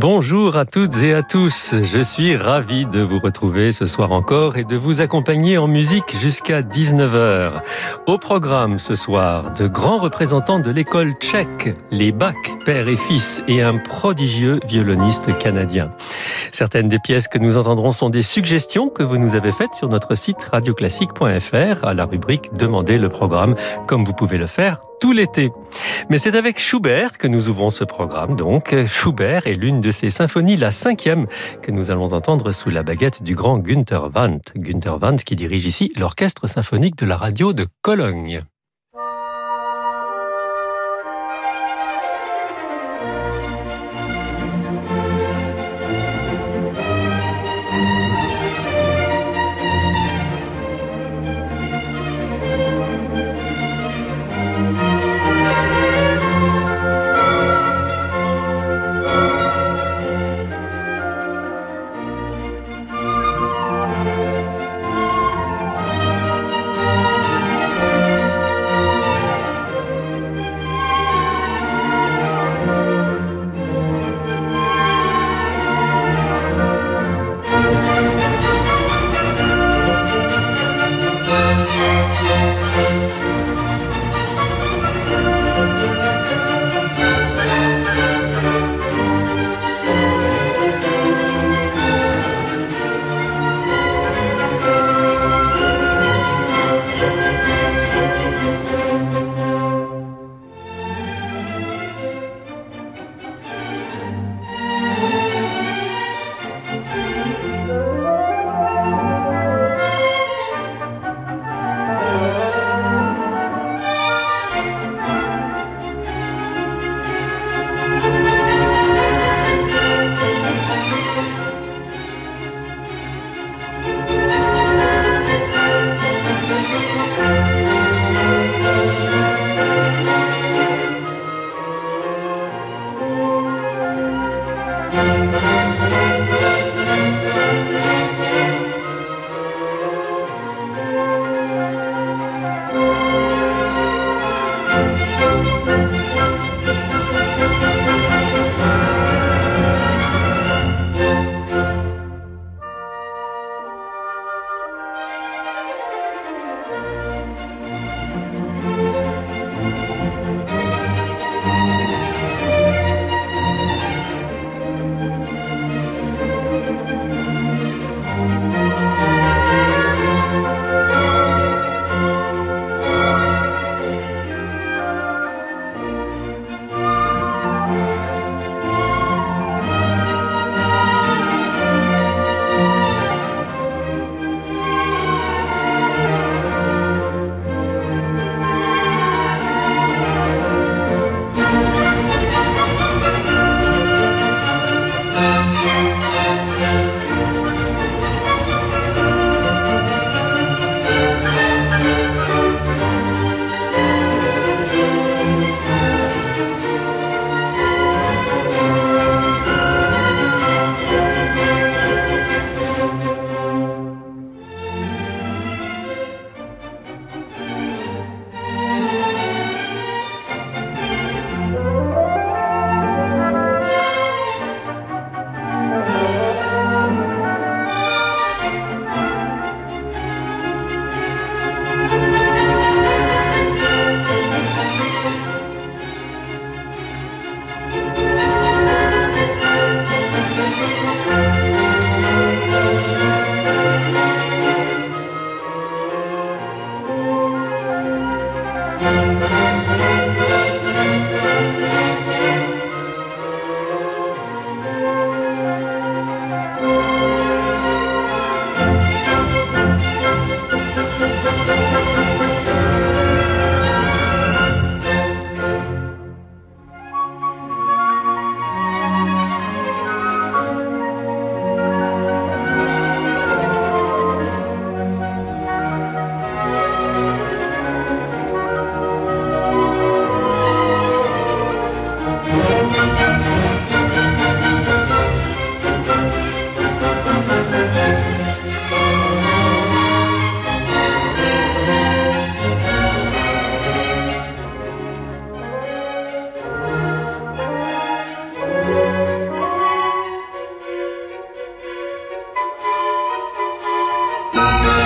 Bonjour à toutes et à tous, je suis ravi de vous retrouver ce soir encore et de vous accompagner en musique jusqu'à 19h. Au programme ce soir, de grands représentants de l'école tchèque, les Bach, père et fils, et un prodigieux violoniste canadien. Certaines des pièces que nous entendrons sont des suggestions que vous nous avez faites sur notre site radioclassique.fr à la rubrique Demandez le programme, comme vous pouvez le faire tout l'été. Mais c'est avec Schubert que nous ouvrons ce programme, donc. Schubert est l'une de ses symphonies, la cinquième, que nous allons entendre sous la baguette du grand Günther Wandt. Günther Wandt qui dirige ici l'orchestre symphonique de la radio de Cologne. Bye.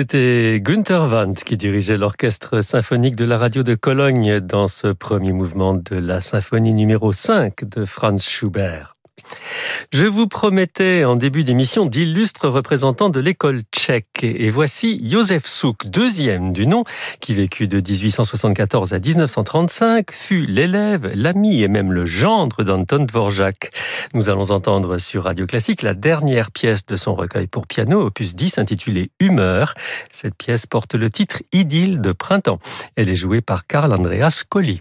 C'était Günther Wandt qui dirigeait l'orchestre symphonique de la radio de Cologne dans ce premier mouvement de la symphonie numéro 5 de Franz Schubert. Je vous promettais en début d'émission d'illustres représentants de l'école tchèque. Et voici Josef Suk, deuxième du nom, qui vécut de 1874 à 1935, fut l'élève, l'ami et même le gendre d'Anton Dvorak. Nous allons entendre sur Radio Classique la dernière pièce de son recueil pour piano, opus 10, intitulée Humeur. Cette pièce porte le titre Idylle de printemps. Elle est jouée par Karl Andreas Colli.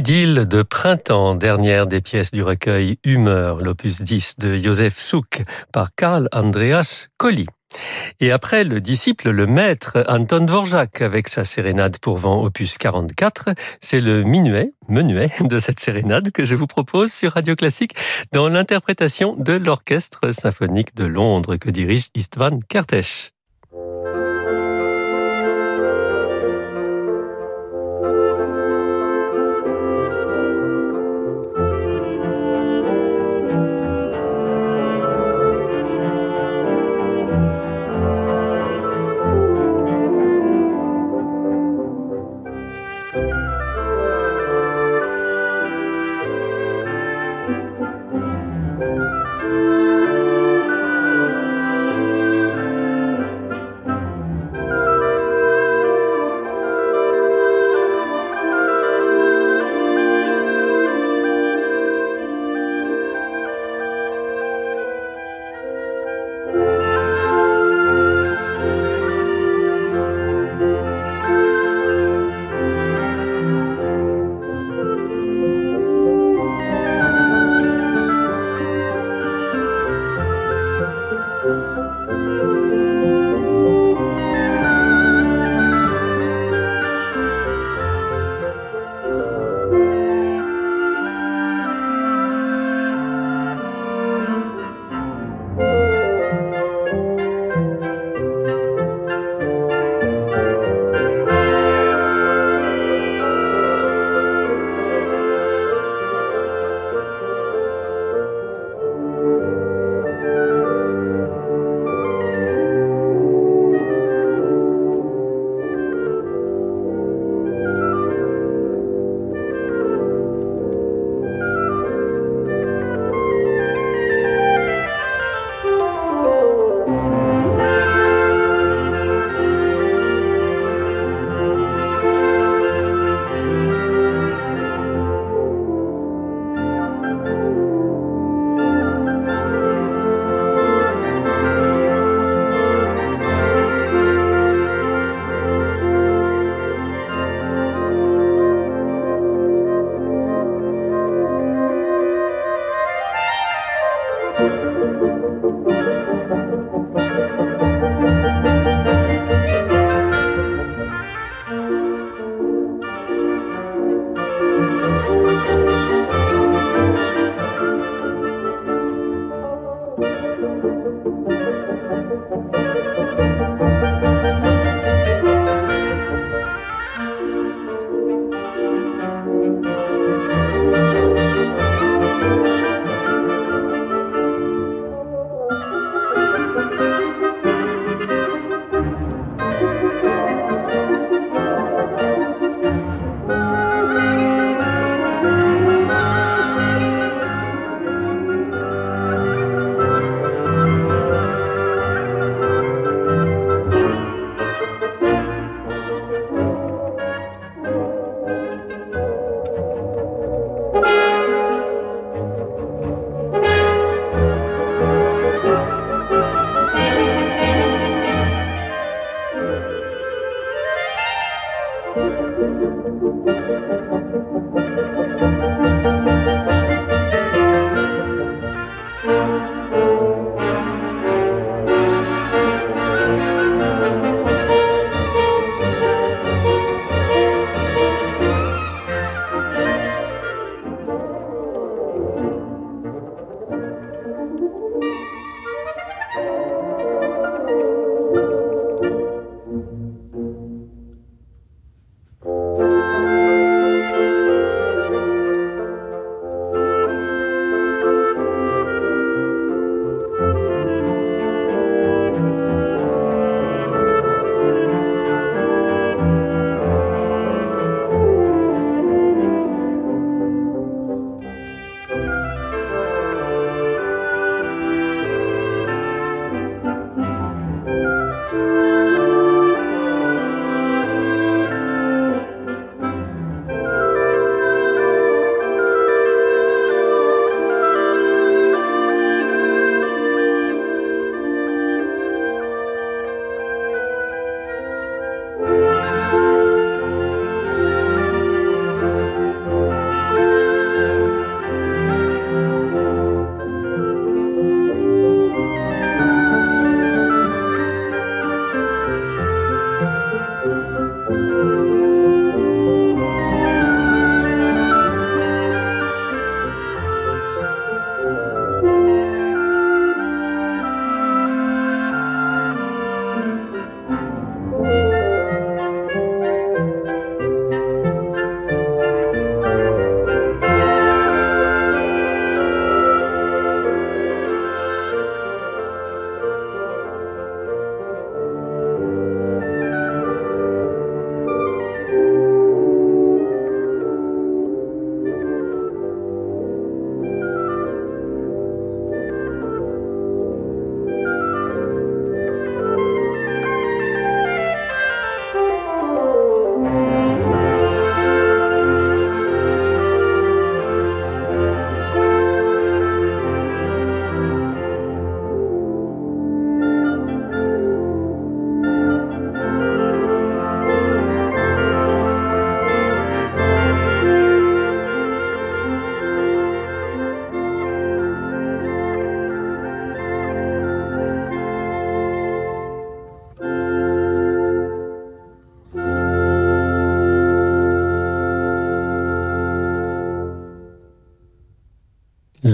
Idylle de printemps, dernière des pièces du recueil Humeur, l'opus 10 de Joseph Souk par Karl Andreas Colli. Et après le disciple, le maître Anton Dvorak avec sa sérénade pour vent opus 44, c'est le minuet, menuet de cette sérénade que je vous propose sur Radio Classique dans l'interprétation de l'Orchestre symphonique de Londres que dirige Istvan Kertész.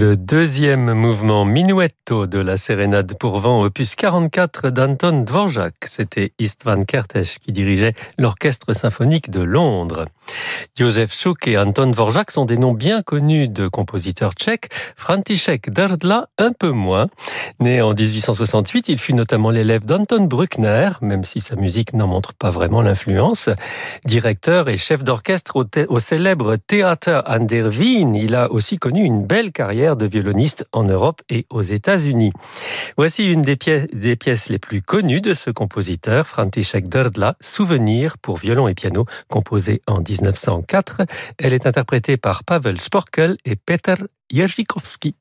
Le deuxième mouvement minuetto de la sérénade pour vent opus 44 d'Anton Dvorak. C'était Istvan Kertész qui dirigeait l'orchestre symphonique de Londres. Josef Schuck et Anton Dvorak sont des noms bien connus de compositeurs tchèques. František Drdla un peu moins. Né en 1868, il fut notamment l'élève d'Anton Bruckner, même si sa musique n'en montre pas vraiment l'influence. Directeur et chef d'orchestre au, célèbre Theater an der Wien, il a aussi connu une belle carrière de violoniste en Europe et aux États-Unis. Voici une des pièces, les plus connues de ce compositeur, František Drdla, Souvenir pour violon et piano, composé en 1904. Elle est interprétée par Pavel Sporkel et Peter Jerzykowski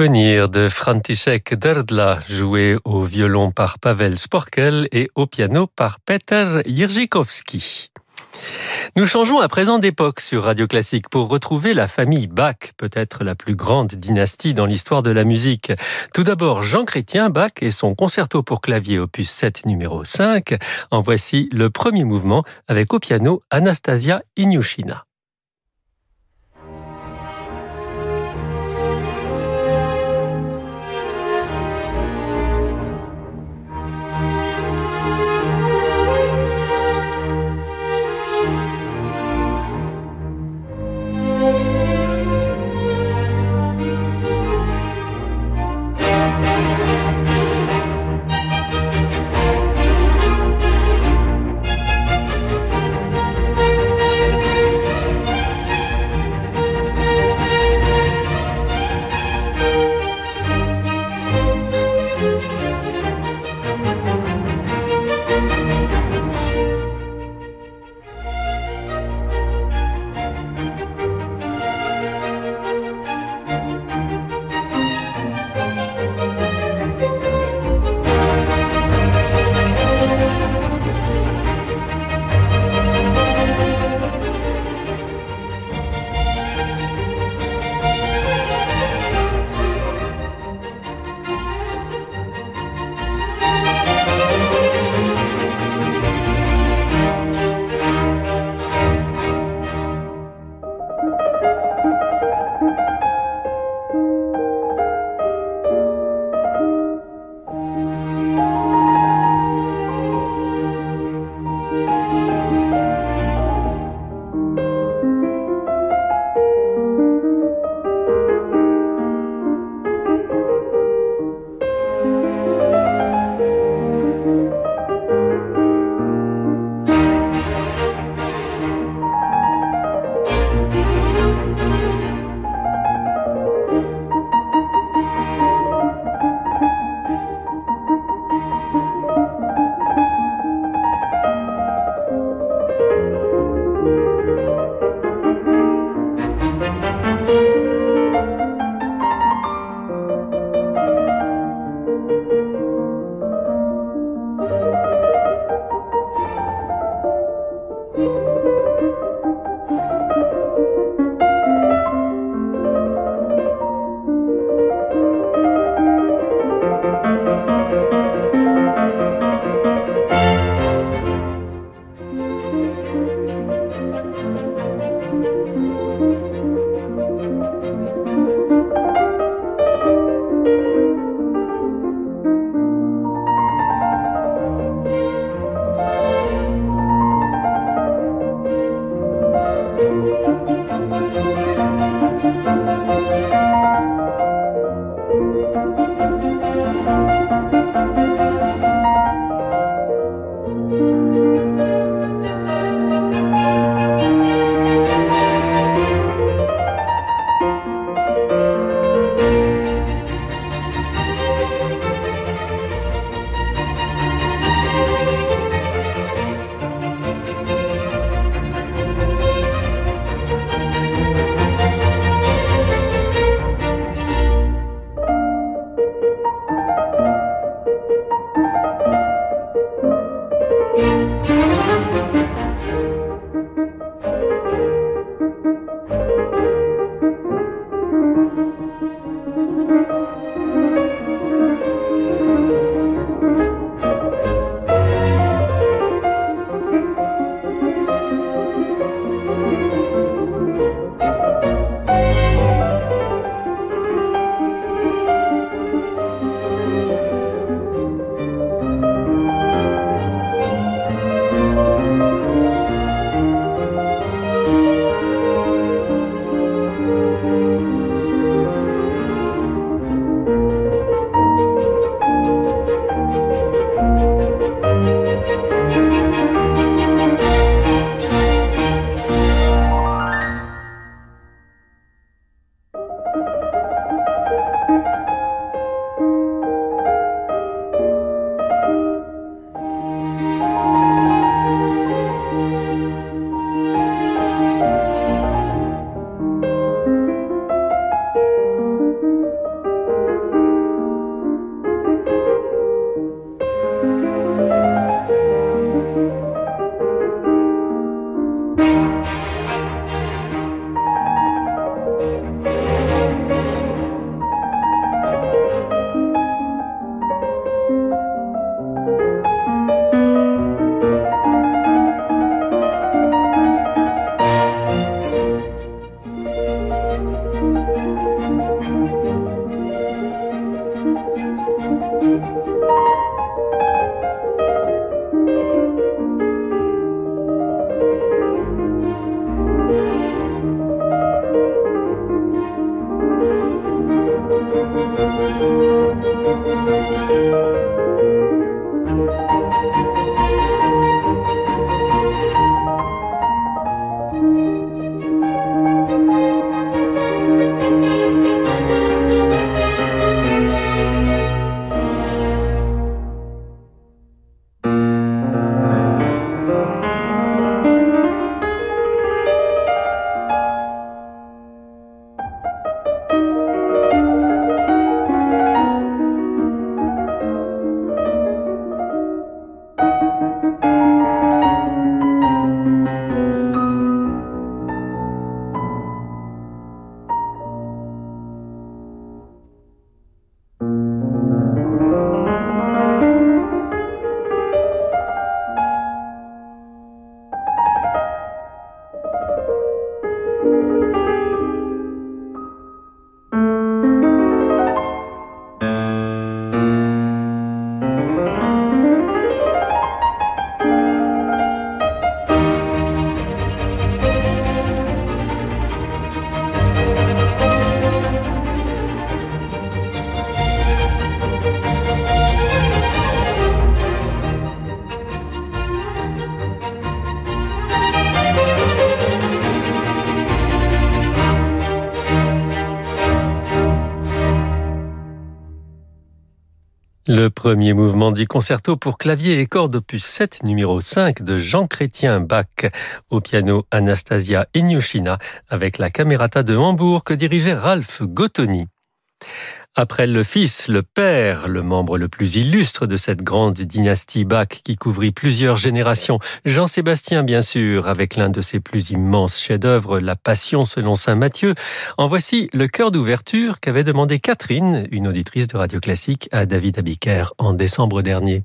De František Drdla, joué au violon par Pavel Sporkel et au piano par Peter Jerzikowski. Nous changeons à présent d'époque sur Radio Classique pour retrouver la famille Bach, peut-être la plus grande dynastie dans l'histoire de la musique. Tout d'abord, Jean Chrétien Bach et son concerto pour clavier opus 7 numéro 5. En voici le premier mouvement avec au piano Anastasia Inyushina. Le premier mouvement du concerto pour clavier et cordes opus 7 numéro 5 de Jean Chrétien Bach au piano Anastasia Inyushina avec la Camerata de Hambourg que dirigeait Ralph Gottoni. Après le fils, le père, le membre le plus illustre de cette grande dynastie Bach qui couvrit plusieurs générations, Jean-Sébastien bien sûr, avec l'un de ses plus immenses chefs-d'œuvre, La Passion selon saint Matthieu, en voici le chœur d'ouverture qu'avait demandé Catherine, une auditrice de Radio Classique, à David Abiker en décembre dernier.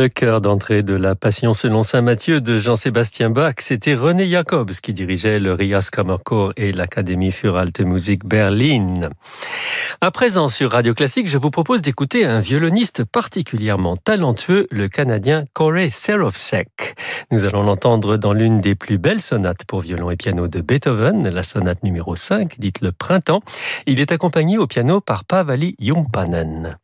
Le chœur d'entrée de la Passion selon Saint Matthieu de Jean-Sébastien Bach, c'était René Jacobs qui dirigeait le Rias Kammerchor et l'Académie für Alte Musik Berlin. À présent, sur Radio Classique, je vous propose d'écouter un violoniste particulièrement talentueux, le Canadien Corey Serovsek. Nous allons l'entendre dans l'une des plus belles sonates pour violon et piano de Beethoven, la sonate numéro 5, dite le printemps. Il est accompagné au piano par Pavali Jumpanen.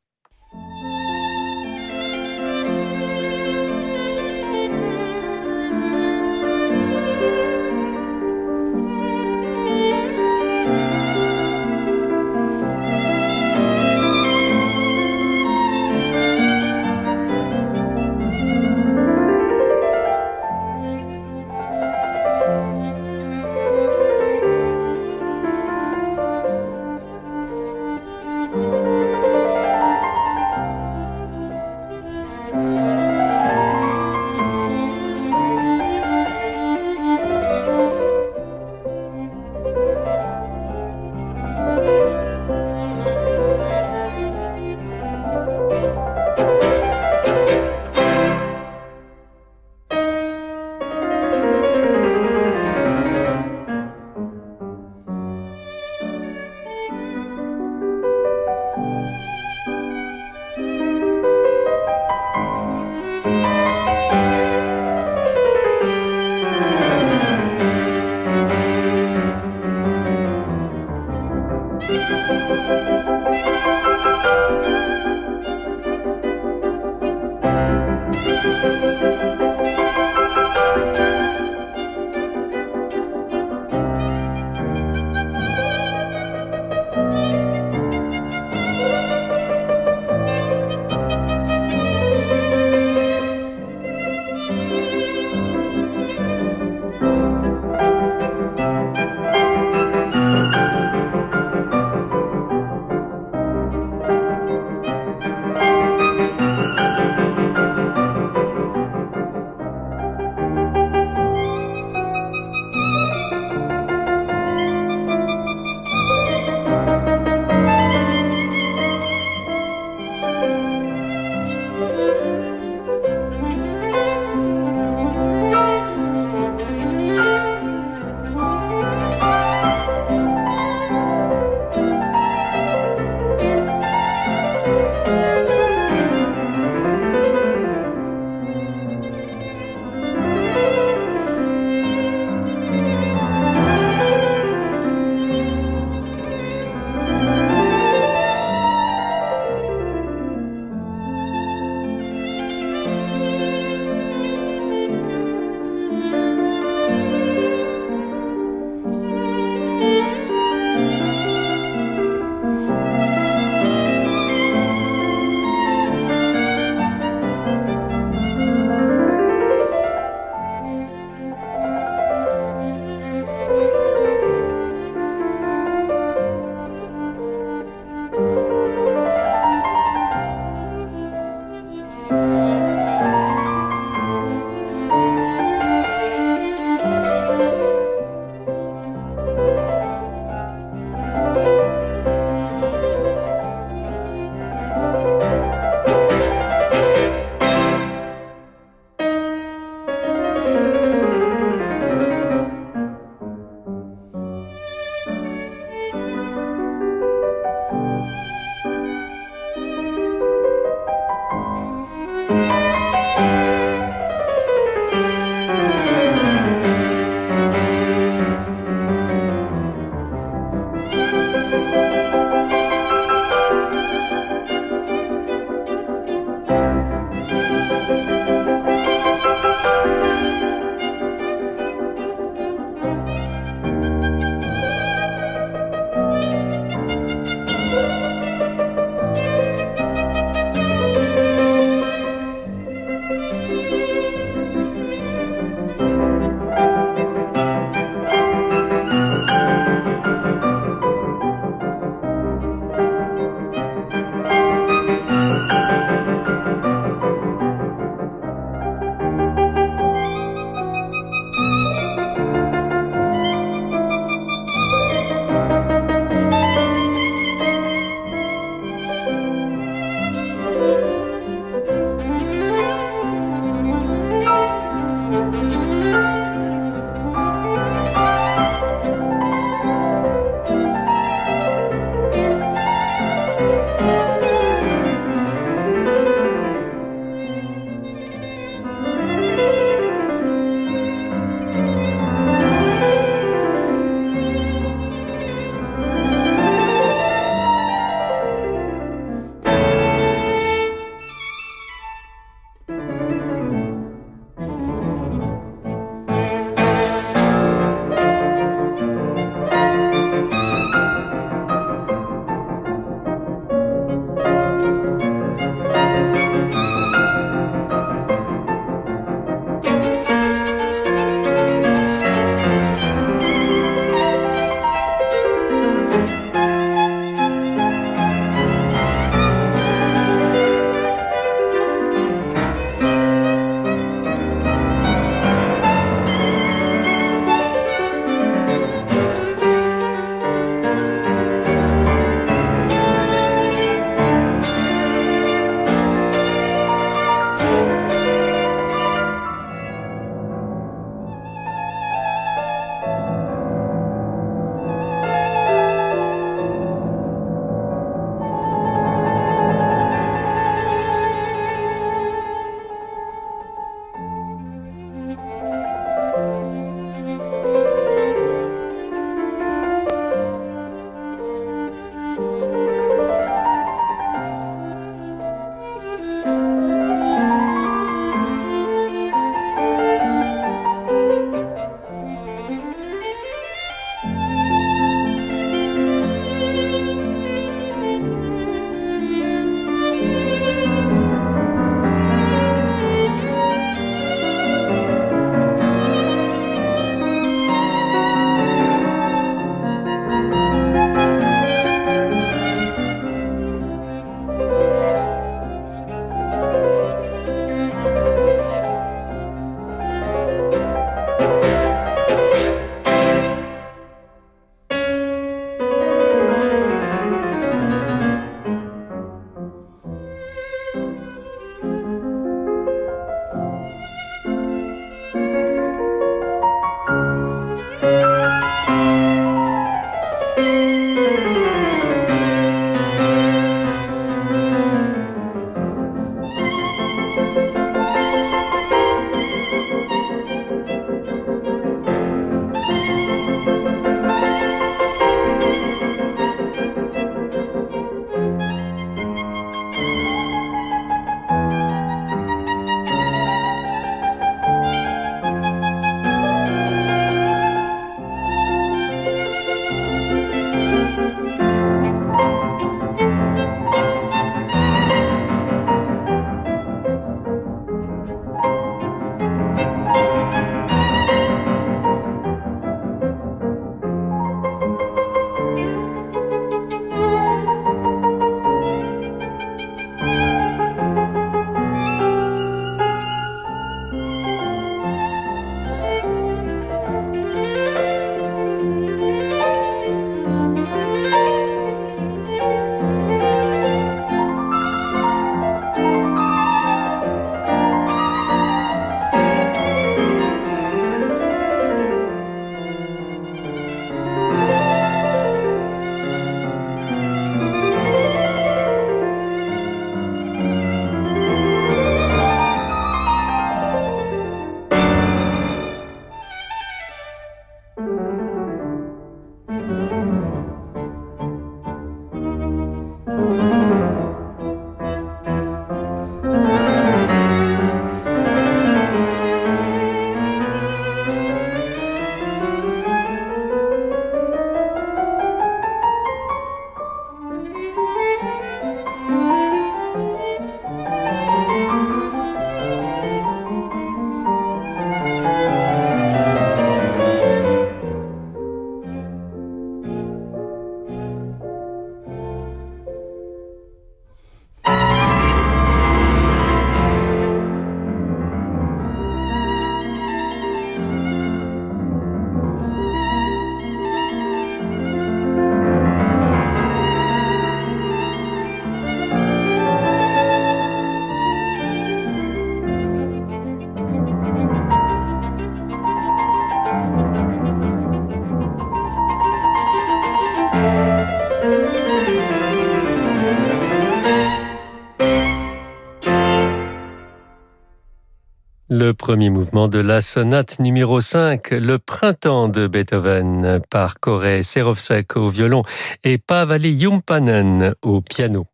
Le premier mouvement de la sonate numéro 5, Le printemps de Beethoven, par Kore Serovsek au violon et Pavali Jumpanen au piano.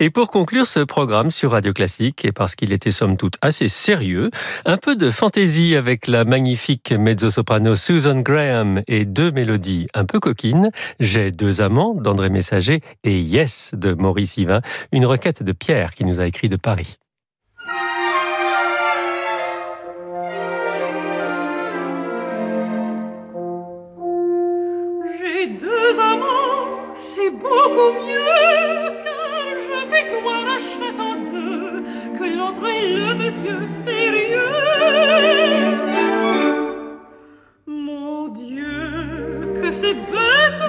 Et pour conclure ce programme sur Radio Classique, et parce qu'il était somme toute assez sérieux, un peu de fantaisie avec la magnifique mezzo-soprano Susan Graham et deux mélodies un peu coquines, J'ai deux amants d'André Messager et Yes de Maurice Yvain, une requête de Pierre qui nous a écrit de Paris. Beaucoup mieux croire à chacun d'eux que l'autre est le monsieur sérieux. Mon Dieu, que c'est bête,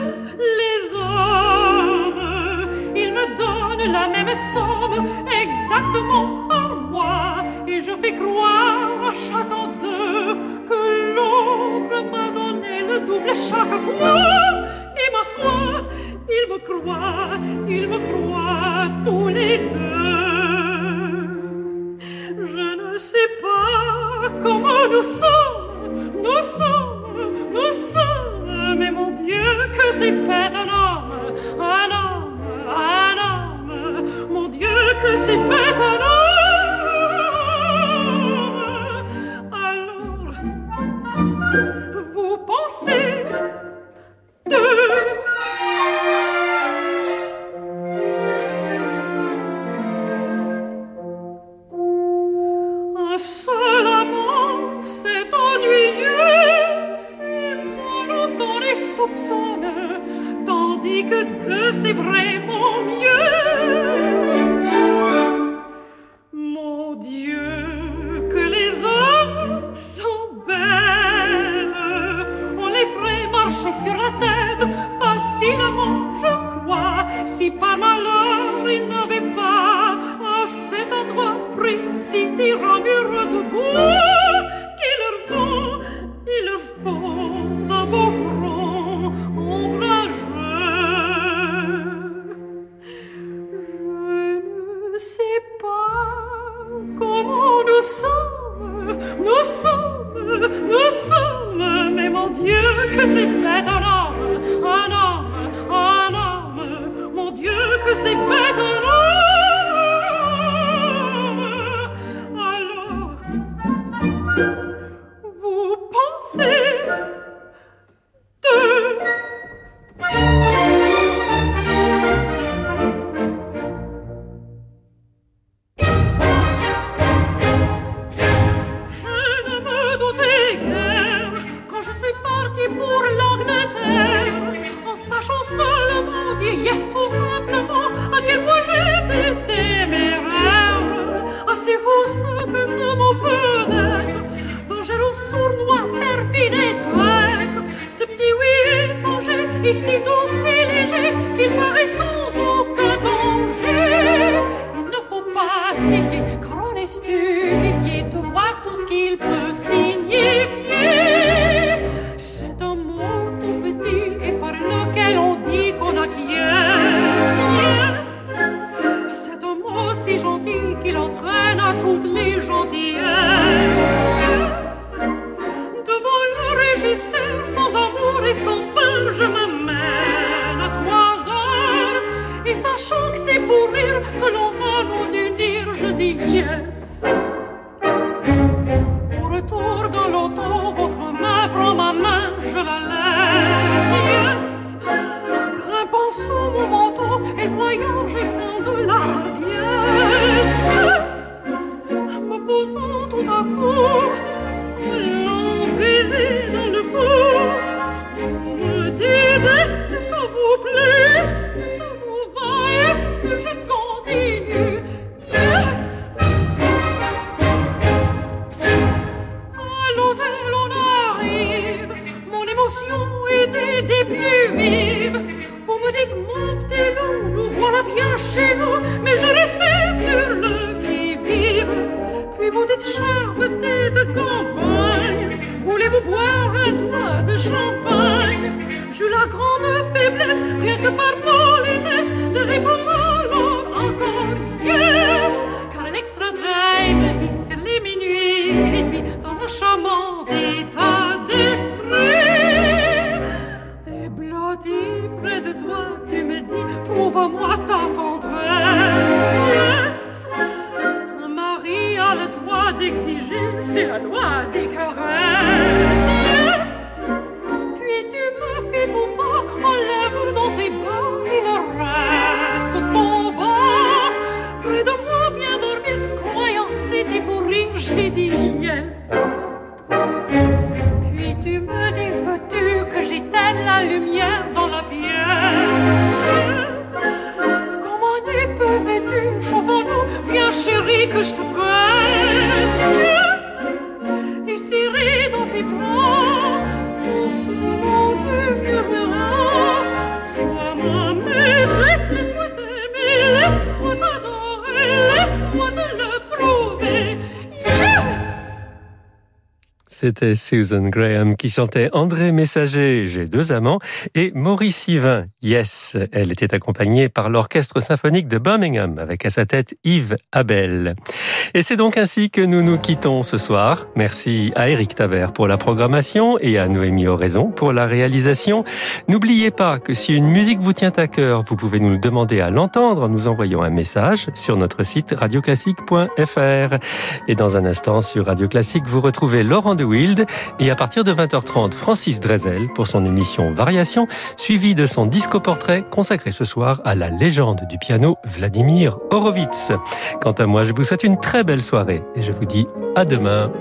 les hommes. Ils me donnent la même somme, exactement par mois, et je fais croire à chacun d'eux que l'autre m'a donné le double chaque fois. Et ma foi, ils me croient, ils me croient tous les deux. Je ne sais pas comment nous sommes, nous sommes, nous sommes, mais mon Dieu, que c'est bête un homme, un homme, un homme, mon Dieu, que c'est bête un homme. Alors, vous pensez mata. C'était Susan Graham qui chantait André Messager, J'ai deux amants, et Maurice Yvain, Yes. Elle était accompagnée par l'Orchestre symphonique de Birmingham, avec à sa tête Yves Abel. Et c'est donc ainsi que nous nous quittons ce soir. Merci à Eric Taver pour la programmation et à Noémie Oraison pour la réalisation. N'oubliez pas que si une musique vous tient à cœur, vous pouvez nous le demander à l'entendre en nous envoyant un message sur notre site radioclassique.fr. Et dans un instant sur Radio Classique, vous retrouvez Laurent de Et à partir de 20h30, Francis Drezel pour son émission Variation, suivi de son disco-portrait consacré ce soir à la légende du piano Vladimir Horowitz. Quant à moi, je vous souhaite une très belle soirée et je vous dis à demain.